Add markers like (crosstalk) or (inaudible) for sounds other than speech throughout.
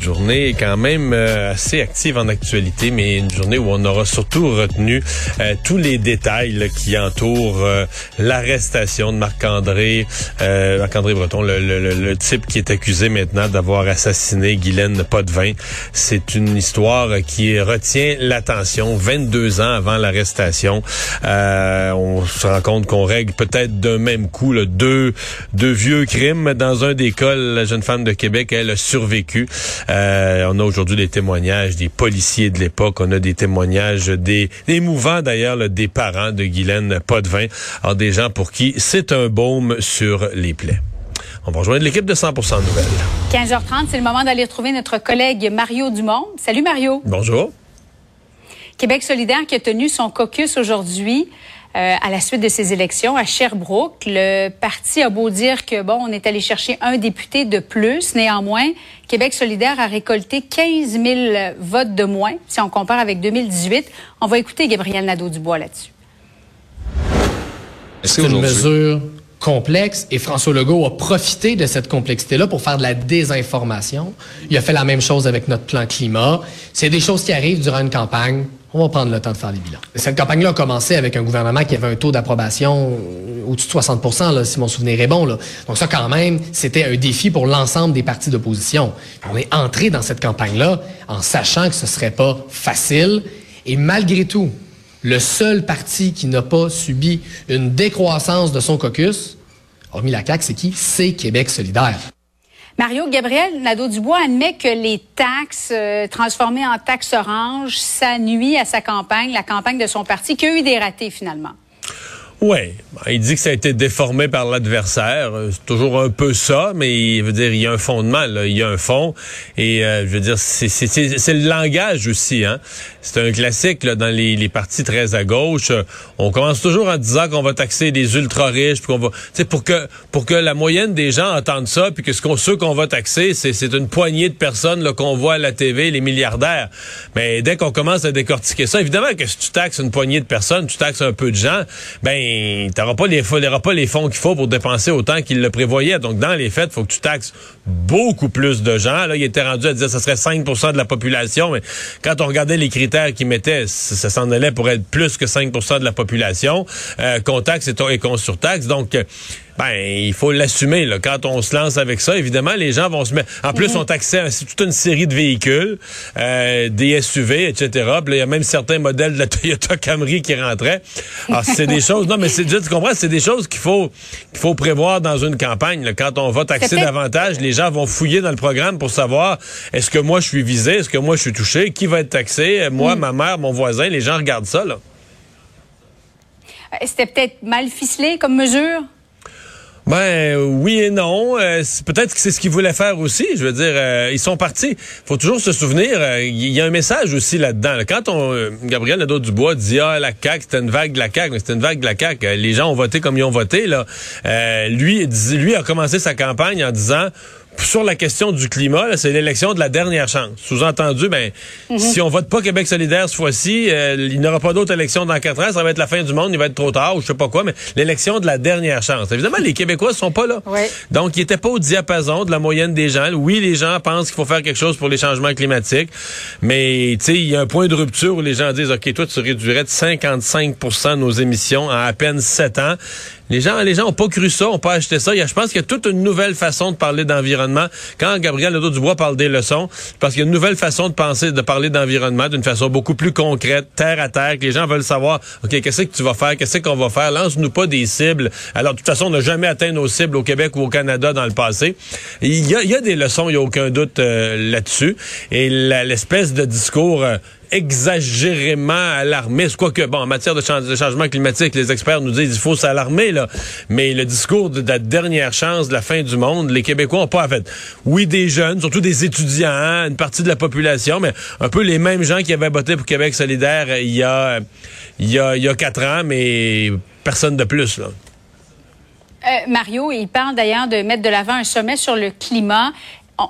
journée quand même euh, assez active en actualité, mais une journée où on aura surtout retenu euh, tous les détails qui entourent euh, l'arrestation de Marc-André, Marc-André Breton, le, le, le, type qui est accusé maintenant d'avoir assassiné Guylaine Potvin. C'est une histoire qui retient l'attention 22 ans avant l'arrestation. on se rend compte qu'on règle peut-être d'un même coup là, deux, deux vieux crimes. Dans un des cas, la jeune femme de Québec, elle a survécu. Euh, on a aujourd'hui des témoignages des policiers de l'époque. On a des témoignages des émouvants d'ailleurs des parents de Guylaine Potvin. Alors des gens pour qui c'est un baume sur les plaies. On va rejoindre l'équipe de 100% Nouvelles. 15h30, c'est le moment d'aller retrouver notre collègue Mario Dumont. Salut Mario. Bonjour. Québec solidaire qui a tenu son caucus aujourd'hui. Euh, à la suite de ces élections à Sherbrooke. Le parti a beau dire que, bon, on est allé chercher un député de plus. Néanmoins, Québec solidaire a récolté 15 000 votes de moins si on compare avec 2018. On va écouter Gabriel Nadeau-Dubois là-dessus. C'est une mesure complexe et François Legault a profité de cette complexité-là pour faire de la désinformation. Il a fait la même chose avec notre plan climat. C'est des choses qui arrivent durant une campagne. On va prendre le temps de faire les bilans. Cette campagne-là a commencé avec un gouvernement qui avait un taux d'approbation au-dessus de 60 là, si mon souvenir est bon. Là. Donc ça, quand même, c'était un défi pour l'ensemble des partis d'opposition. On est entré dans cette campagne-là en sachant que ce serait pas facile. Et malgré tout, le seul parti qui n'a pas subi une décroissance de son caucus, hormis la CAQ, c'est qui? C'est Québec solidaire. Mario Gabriel Nadeau-Dubois admet que les taxes euh, transformées en taxes orange, ça nuit à sa campagne, la campagne de son parti, qui a eu des ratés finalement. Oui, il dit que ça a été déformé par l'adversaire. Euh, c'est toujours un peu ça, mais il veut dire il y a un fondement, là. il y a un fond. Et euh, je veux dire, c'est le langage aussi. Hein? C'est un classique là, dans les, les partis très à gauche. On commence toujours en disant qu'on va taxer les ultra riches, qu'on va, pour que pour que la moyenne des gens entendent ça, puis que ce qu'on ceux qu'on va taxer, c'est une poignée de personnes qu'on voit à la TV, les milliardaires. Mais dès qu'on commence à décortiquer ça, évidemment que si tu taxes une poignée de personnes, tu taxes un peu de gens, ben tu n'auras pas les pas les fonds qu'il faut pour dépenser autant qu'il le prévoyait. Donc dans les faits, faut que tu taxes beaucoup plus de gens. Là, il était rendu à dire que ce serait 5% de la population, mais quand on regardait les critères qu'il mettait, ça, s'en allait pour être plus que 5% de la population. Euh, qu'on taxe et, qu'on surtaxe. Donc ben, il faut l'assumer. Quand on se lance avec ça, évidemment, les gens vont se mettre. En plus, on taxait à toute une série de véhicules, euh, des SUV, etc. Puis il y a même certains modèles de la Toyota Camry qui rentraient. Alors, c'est des (laughs) choses. Non, mais c'est tu comprends, c'est des choses qu'il faut qu'il faut prévoir dans une campagne. Quand on va taxer davantage, les gens vont fouiller dans le programme pour savoir est-ce que moi je suis visé, est-ce que moi je suis touché, qui va être taxé, moi, mm. ma mère, mon voisin. Les gens regardent ça. là. Euh, c'était peut-être mal ficelé comme mesure? Ben oui et non. Euh, peut-être que c'est ce qu'ils voulaient faire aussi. Je veux dire, euh, ils sont partis. faut toujours se souvenir, euh, il y a un message aussi là-dedans. Quand on Gabriel Nadeau-Dubois dit Ah, la CAQ, c'était une vague de la CAQ, mais c'était une vague de la CAQ. Les gens ont voté comme ils ont voté. Là. lui, lui a commencé sa campagne en disant sur la question du climat, c'est l'élection de la dernière chance. Sous-entendu, ben, mhm. si on vote pas Québec solidaire cette fois-ci, euh, il n'y aura pas d'autre élection dans quatre ans. Ça va être la fin du monde, il va être trop tard ou je sais pas quoi, mais l'élection de la dernière chance. Évidemment, les Québécois sont pas là. Donc, ils étaient pas au diapason de la moyenne des gens. Oui, les gens pensent qu'il faut faire quelque chose pour les changements climatiques, mais tu sais, il y a un point de rupture où les gens disent, OK, toi, tu réduirais de 55% nos émissions en à peine sept ans. Les gens, les gens ont pas cru ça, ont pas acheté ça. Y je pense qu'il y a toute une nouvelle façon de parler d'environnement. Quand Gabriel Ledoux-Dubois parle des leçons, parce qu'il y a une nouvelle façon de penser, de parler d'environnement d'une façon beaucoup plus concrète, terre à terre, que les gens veulent savoir, OK, qu'est-ce que tu vas faire? Qu'est-ce qu'on va faire? Lance-nous pas des cibles. Alors, de toute façon, on n'a jamais atteint nos cibles au Québec ou au Canada dans le passé. Il y a, y des leçons, il n'y a aucun doute euh, là-dessus. Et l'espèce de discours... Euh, exagérément alarmé. Quoi que, bon, en matière de, changement climatique, les experts nous disent qu'il faut s'alarmer, là. Mais le discours de la dernière chance de la fin du monde, les Québécois ont pas fait. Oui, des jeunes, surtout des étudiants, une partie de la population, mais un peu les mêmes gens qui avaient voté pour Québec solidaire euh, il y a, quatre ans, mais personne de plus. Euh, Mario, il parle d'ailleurs de mettre de l'avant un sommet sur le climat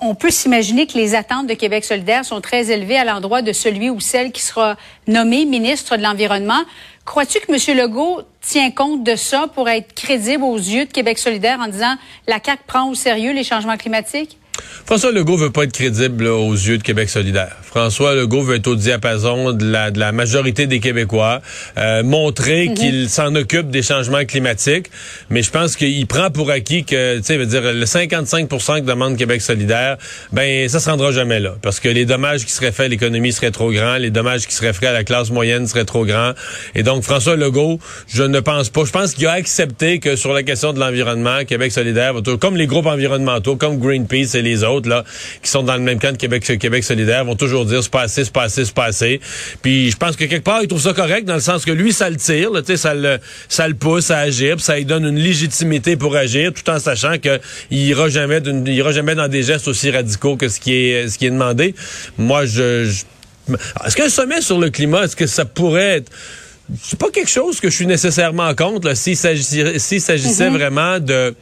on peut s'imaginer que les attentes de Québec solidaire sont très élevées à l'endroit de celui ou celle qui sera nommé ministre de l'Environnement. Crois-tu que M. Legault tient compte de ça pour être crédible aux yeux de Québec solidaire en disant la CAQ prend au sérieux les changements climatiques? François Legault veut pas être crédible aux yeux de Québec solidaire. François Legault veut être au diapason de la, de la majorité des Québécois, euh, montrer mhm. qu'il s'en occupe des changements climatiques, mais je pense qu'il prend pour acquis que, tu sais, veut dire le 55 que demande Québec solidaire, ben ça se rendra jamais là, parce que les dommages qui seraient faits à l'économie seraient trop grands, les dommages qui seraient faits à la classe moyenne seraient trop grands, et donc François Legault, je ne pense pas, je pense qu'il a accepté que sur la question de l'environnement, Québec solidaire, comme les groupes environnementaux, comme Greenpeace et les autres là, qui sont dans le même camp de Québec, Québec solidaire, vont toujours dire c'est pas assez, c'est pas assez, c'est pas assez. Puis je pense que quelque part, il trouve ça correct dans le sens que lui, ça le tire, là, ça le, ça le pousse à agir, ça lui donne une légitimité pour agir, tout en sachant qu'il ira jamais, il ira jamais dans des gestes aussi radicaux que ce qui est, ce qui est demandé. Moi, je, est-ce qu'un sommet sur le climat, est-ce que ça pourrait être c'est pas quelque chose que je suis nécessairement contre s'il s'agissait mm-hmm. vraiment de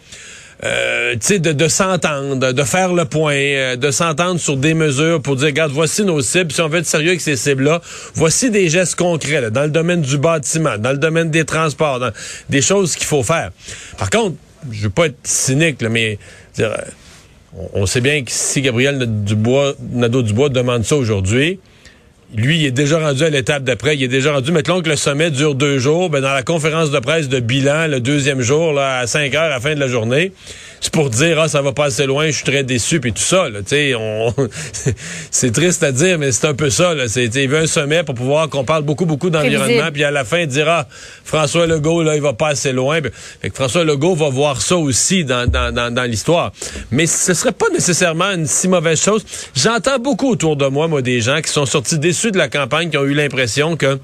euh, de, de s'entendre, de faire le point, euh, de s'entendre sur des mesures pour dire, regarde, voici nos cibles. Si on veut être sérieux avec ces cibles-là, voici des gestes concrets là, dans le domaine du bâtiment, dans le domaine des transports, dans, des choses qu'il faut faire. Par contre, je veux pas être cynique, là, mais dire, euh, on, sait bien que si Gabriel Nadeau-Dubois demande ça aujourd'hui, lui, il est déjà rendu à l'étape d'après. Il est déjà rendu. Mettons que le sommet dure deux jours. Ben, dans la conférence de presse de bilan, le deuxième jour, là, à 5 heures à la fin de la journée, c'est pour dire ah ça va pas assez loin, je suis très déçu puis tout ça là, tu on (laughs) c'est triste à dire mais c'est un peu ça là, c'est il veut un sommet pour pouvoir qu'on parle beaucoup beaucoup d'environnement puis à la fin dire ah François Legault là il va pas assez loin. Fait que François Legault va voir ça aussi dans dans, dans, dans l'histoire. Mais ce serait pas nécessairement une si mauvaise chose. J'entends beaucoup autour de moi moi des gens qui sont sortis déçus de la campagne qui ont eu l'impression que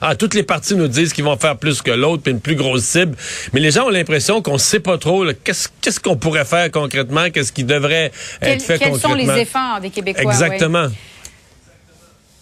ah, toutes les parties nous disent qu'ils vont faire plus que l'autre, puis une plus grosse cible. Mais les gens ont l'impression qu'on sait pas trop qu'est-ce qu'on pourrait faire concrètement, qu'est-ce qui devrait être fait concrètement. Quels sont les efforts des Québécois? Exactement.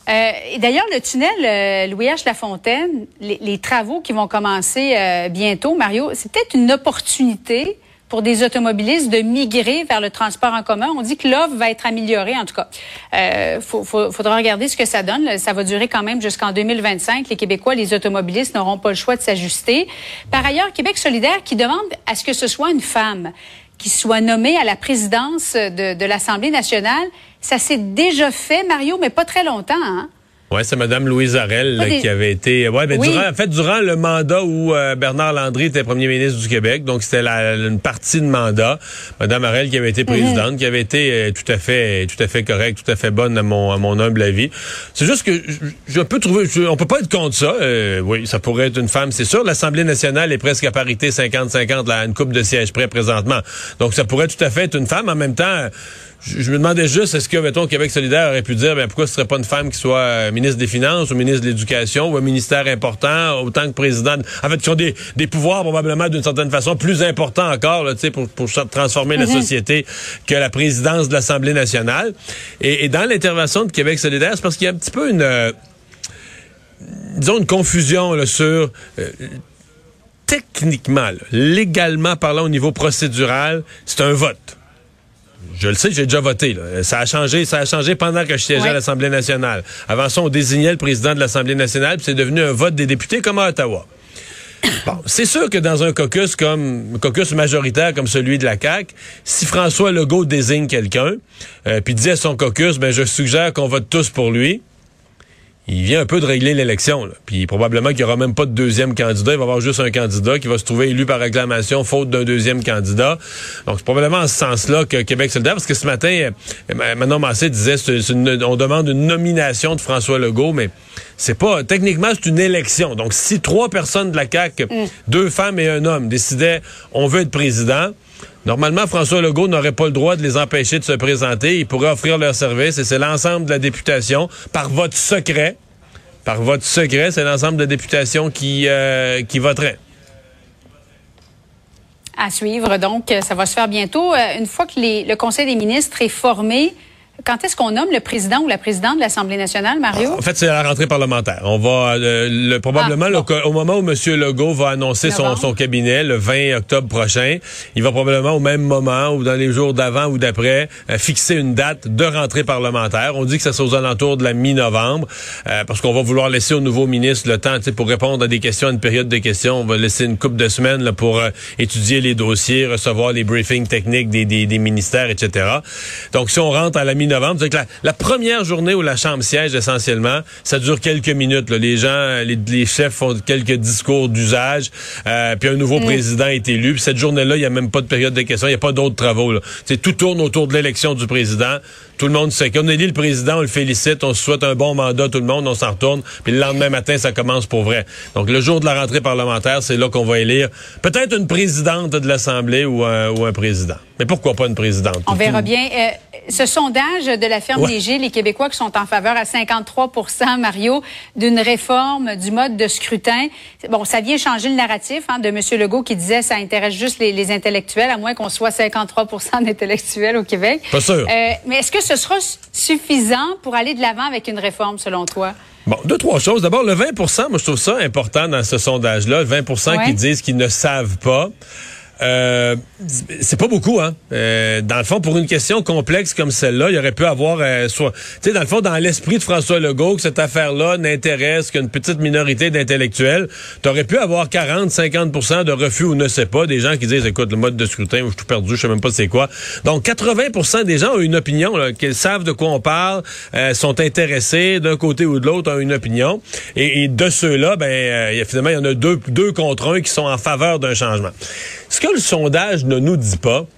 Euh, D'ailleurs, le tunnel euh, Louis H. Lafontaine, les, les, travaux qui vont commencer euh, bientôt, Mario, c'est peut-être une opportunité pour des automobilistes de migrer vers le transport en commun. On dit que l'offre va être améliorée, en tout cas. Euh, faut, faudra regarder ce que ça donne. Ça va durer quand même jusqu'en 2025. Les Québécois, les automobilistes n'auront pas le choix de s'ajuster. Par ailleurs, Québec solidaire qui demande à ce que ce soit une femme qui soit nommée à la présidence de, de l'Assemblée nationale. Ça s'est déjà fait, Mario, mais pas très longtemps. Hein? Oui, c'est Mme Louise Arel qui avait été. Ouais, ben, Durant, en fait, durant le mandat où euh, Bernard Landry était premier ministre du Québec, donc c'était une partie de mandat. Mme Arel qui avait été présidente, mhm. qui avait été euh, tout à fait, tout à fait correcte, tout à fait bonne à mon, à mon humble avis. C'est juste que je, peux trouver, on peut pas être contre ça. Euh, oui, ça pourrait être une femme, c'est sûr. L'Assemblée nationale est presque à parité 50-50, là, une coupe de sièges près présentement. Donc ça pourrait tout à fait être une femme. En même temps je, me demandais juste, est-ce que, mettons, Québec solidaire aurait pu dire, ben, pourquoi ce serait pas une femme qui soit euh, ministre des Finances ou ministre de l'Éducation ou un ministère important, autant que président, en fait, qui ont des, des pouvoirs probablement d'une certaine façon plus importants encore, là, pour, pour transformer la mhm. société que la présidence de l'Assemblée nationale. Et, dans l'intervention de Québec solidaire, c'est parce qu'il y a un petit peu une, euh, disons, une confusion là, sur... Euh, techniquement, légalement parlant au niveau procédural, c'est un vote. Je le sais, j'ai déjà voté. Ça a changé, ça a changé pendant que je siégeais à l'Assemblée nationale. Avant ça, on désignait le président de l'Assemblée nationale, puis c'est devenu un vote des députés comme à Ottawa. (coughs) Bon, c'est sûr que dans un caucus comme un caucus majoritaire comme celui de la CAC, si François Legault désigne quelqu'un, euh, puis dit à son caucus, ben je suggère qu'on vote tous pour lui il vient un peu de régler l'élection. Puis probablement qu'il n'y aura même pas de deuxième candidat. Il va y avoir juste un candidat qui va se trouver élu par réclamation faute d'un deuxième candidat. Donc c'est probablement en ce sens-là que Québec solidaire, parce que ce matin, euh, Manon Massé disait on demande une nomination de François Legault, mais c'est pas techniquement c'est une élection. Donc si trois personnes de la CAC, mm. deux femmes et un homme, décidaient on veut être président, Normalement, François Legault n'aurait pas le droit de les empêcher de se présenter. Il pourrait offrir leur service et c'est l'ensemble de la députation, par vote secret, par vote secret, c'est l'ensemble de la députation qui, euh, qui voterait. À suivre, donc, ça va se faire bientôt. Euh, une fois que les, le Conseil des ministres est formé, quand est-ce qu'on nomme le président ou la présidente de l'Assemblée nationale, Mario? En fait, c'est la rentrée parlementaire. On va euh, le, probablement ah, au moment où M. Legault va annoncer son, son, cabinet, le 20 octobre prochain, il va probablement au même moment ou dans les jours d'avant ou d'après euh, fixer une date de rentrée parlementaire. On dit que ça sera aux alentours de la mi-novembre euh, parce qu'on va vouloir laisser au nouveau ministre le temps pour répondre à des questions, à une période de questions. On va laisser une couple de semaines là, pour étudier les dossiers, recevoir les briefings techniques des, des, des ministères, etc. Donc, si on rentre à la mi novembre que la, première journée où la Chambre siège, essentiellement, ça dure quelques minutes. Les gens, les, chefs font quelques discours d'usage, euh, puis un nouveau mm. président est élu. Puis cette journée-là, il n'y a même pas de période de questions, il n'y a pas d'autres travaux. Là. tout tourne autour de l'élection du président. Tout le monde sait qu'on élit le président, on le félicite, on se souhaite un bon mandat, tout le monde, on s'en retourne. Puis le lendemain matin, ça commence pour vrai. Donc le jour de la rentrée parlementaire, c'est là qu'on va élire peut-être une présidente de l'Assemblée ou un, ou un président. Mais pourquoi pas une présidente? On verra bien. Euh, ce sondage de la ferme des Gilles, les Québécois qui sont en faveur à 53% Mario, d'une réforme du mode de scrutin. Bon, ça vient changer le narratif hein, de M. Legault qui disait ça intéresse juste les, intellectuels, à moins qu'on soit 53 d'intellectuels au Québec. Pas sûr. Euh, mais est-ce que ce sera suffisant pour aller de l'avant avec une réforme, selon toi? Bon, deux, trois choses. D'abord, le 20 moi, je trouve ça important dans ce sondage-là. Le 20 qui disent qu'ils ne savent pas. Euh, c'est pas beaucoup, hein. Euh, dans le fond, pour une question complexe comme celle-là, il aurait pu avoir euh, soit, tu sais, dans le fond, dans l'esprit de François Legault, que cette affaire-là n'intéresse qu'une petite minorité d'intellectuels, tu aurais pu avoir 40, 50% de refus ou ne sais pas, des gens qui disent, écoute, le mode de scrutin, je suis tout perdu, je sais même pas c'est quoi. Donc, 80% des gens ont une opinion, qu'ils savent de quoi on parle, euh, sont intéressés d'un côté ou de l'autre, ont une opinion. Et, de ceux-là, ben, finalement, il y en a deux, deux contre un qui sont en faveur d'un changement. Ce que le sondage ne nous dit pas,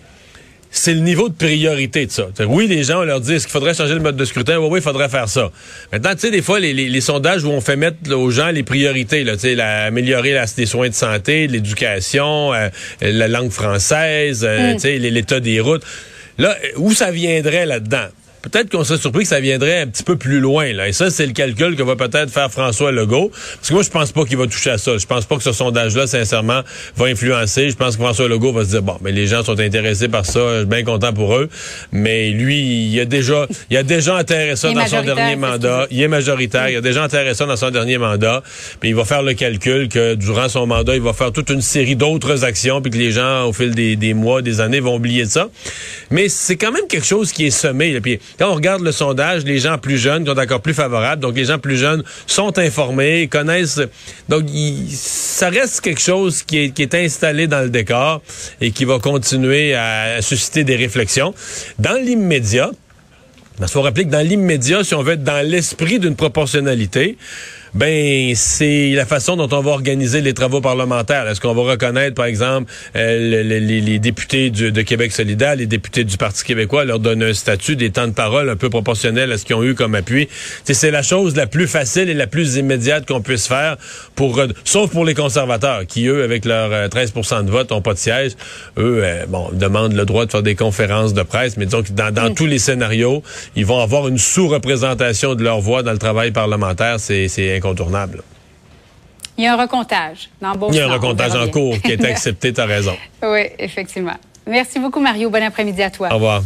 c'est le niveau de priorité de ça. Oui, les gens, on leur dit, est-ce qu'il faudrait changer le mode de scrutin? Oui, oui, il faudrait faire ça. Maintenant, tu sais, des fois, les, sondages où on fait mettre aux gens les priorités, là, sais, améliorer les soins de santé, l'éducation, euh, la langue française, euh, mm. tu sais, l'état des routes. Là, où ça viendrait là-dedans? Peut-être qu'on serait surpris que ça viendrait un petit peu plus loin. Là. Et ça, c'est le calcul que va peut-être faire François Legault. Parce que moi, je pense pas qu'il va toucher à ça. Je pense pas que ce sondage-là, sincèrement, va influencer. Je pense que François Legault va se dire, bon, mais les gens sont intéressés par ça, je suis bien content pour eux. Mais lui, il a déjà, il a déjà enterré ça dans son dernier mandat. Il est majoritaire. Il a déjà enterré ça dans son dernier mandat. Puis il va faire le calcul que durant son mandat, il va faire toute une série d'autres actions, puis que les gens, au fil des, des mois, des années, vont oublier de ça. Mais c'est quand même quelque chose qui est semé. Là. Puis quand on regarde le sondage, les gens plus jeunes sont encore plus favorables. Donc, les gens plus jeunes sont informés, connaissent. Donc, ça reste quelque chose qui est, qui est installé dans le décor et qui va continuer à, susciter des réflexions. Dans l'immédiat, il faut rappeler que dans l'immédiat, si on veut être dans l'esprit d'une proportionnalité, ben c'est la façon dont on va organiser les travaux parlementaires. Est-ce qu'on va reconnaître, par exemple, euh, les, députés de Québec solidaire, les députés du Parti québécois, leur donner un statut, des temps de parole un peu proportionnels à ce qu'ils ont eu comme appui? C'est la chose la plus facile et la plus immédiate qu'on puisse faire, pour sauf pour les conservateurs, qui, eux, avec leur 13% euh, de vote, n'ont pas de siège. Eux, euh, bon, demandent le droit de faire des conférences de presse, mais disons que dans, dans tous les scénarios, ils vont avoir une sous-représentation de leur voix dans le travail parlementaire. C'est incontournable. Il y a un recomptage dans Il y a un recomptage en cours qui est (laughs) accepté, tu as raison. Oui, effectivement. Merci beaucoup, Mario. Bon après-midi à toi. Au revoir.